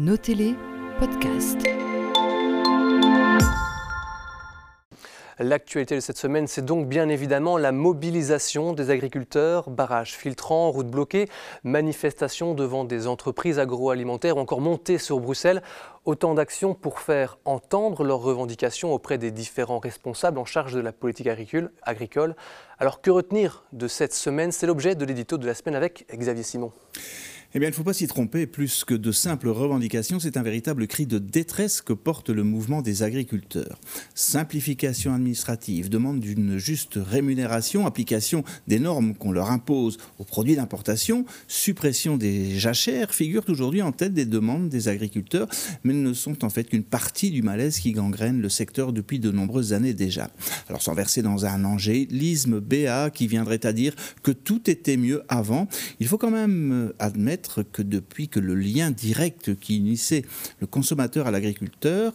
Notez-les, podcast. L'actualité de cette semaine, c'est donc bien évidemment la mobilisation des agriculteurs, barrages filtrants, routes bloquées, manifestations devant des entreprises agroalimentaires encore montées sur Bruxelles. Autant d'actions pour faire entendre leurs revendications auprès des différents responsables en charge de la politique agricole. Alors que retenir de cette semaine? C'est l'objet de l'édito de la semaine avec Xavier Simon. Eh bien, il ne faut pas s'y tromper. Plus que de simples revendications, c'est un véritable cri de détresse que porte le mouvement des agriculteurs. Simplification administrative, demande d'une juste rémunération, application des normes qu'on leur impose aux produits d'importation, suppression des jachères figurent aujourd'hui en tête des demandes des agriculteurs, mais ne sont en fait qu'une partie du malaise qui gangrène le secteur depuis de nombreuses années déjà. Alors, sans verser dans un angélisme BA qui viendrait à dire que tout était mieux avant, il faut quand même admettre que depuis que le lien direct qui unissait le consommateur à l'agriculteur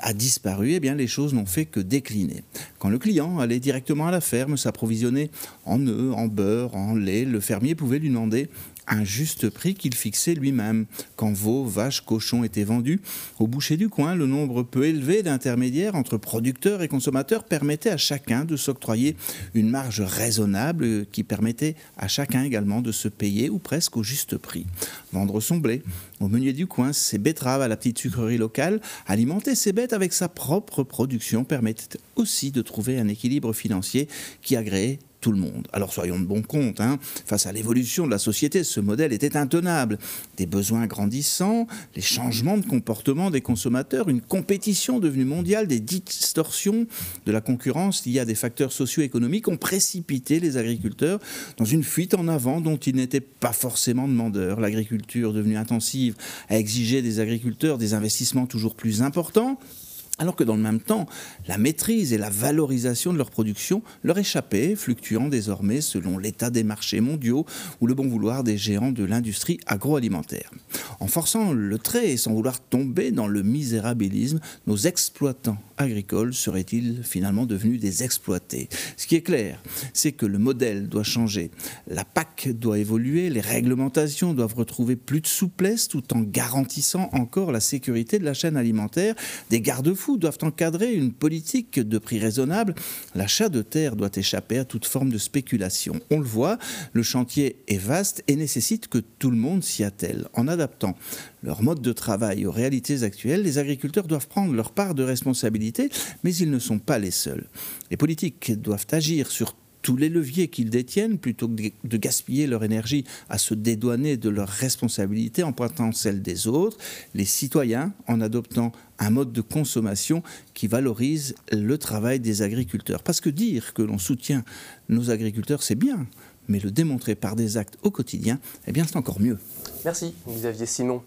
a disparu, eh bien les choses n'ont fait que décliner. Quand le client allait directement à la ferme s'approvisionner en œufs, en beurre, en lait, le fermier pouvait lui demander un juste prix qu'il fixait lui-même. Quand veaux, vaches, cochons étaient vendus, au boucher du coin, le nombre peu élevé d'intermédiaires entre producteurs et consommateurs permettait à chacun de s'octroyer une marge raisonnable qui permettait à chacun également de se payer ou presque au juste prix. Vendre son blé au meunier du coin, ses betteraves à la petite sucrerie locale, alimenter ses bêtes avec sa propre production permettait aussi de trouver un équilibre financier qui agréait tout le monde. Alors soyons de bon compte, hein. face à l'évolution de la société, ce modèle était intenable. Des besoins grandissants, les changements de comportement des consommateurs, une compétition devenue mondiale, des distorsions de la concurrence liées à des facteurs socio-économiques ont précipité les agriculteurs dans une fuite en avant dont ils n'étaient pas forcément demandeurs. L'agriculture devenue intensive a exigé des agriculteurs des investissements toujours plus importants alors que dans le même temps, la maîtrise et la valorisation de leur production leur échappaient, fluctuant désormais selon l'état des marchés mondiaux ou le bon vouloir des géants de l'industrie agroalimentaire. En forçant le trait et sans vouloir tomber dans le misérabilisme, nos exploitants agricoles seraient-ils finalement devenus des exploités? Ce qui est clair, c'est que le modèle doit changer. La PAC doit évoluer, les réglementations doivent retrouver plus de souplesse tout en garantissant encore la sécurité de la chaîne alimentaire, des garde-fous doivent encadrer une politique de prix raisonnable. L'achat de terre doit échapper à toute forme de spéculation. On le voit, le chantier est vaste et nécessite que tout le monde s'y attelle. En adaptant leur mode de travail aux réalités actuelles, les agriculteurs doivent prendre leur part de responsabilité, mais ils ne sont pas les seuls. Les politiques doivent agir sur tous les leviers qu'ils détiennent plutôt que de gaspiller leur énergie à se dédouaner de leurs responsabilités en pointant celles des autres, les citoyens en adoptant un mode de consommation qui valorise le travail des agriculteurs. Parce que dire que l'on soutient nos agriculteurs, c'est bien, mais le démontrer par des actes au quotidien, eh bien c'est encore mieux. Merci Xavier Simon.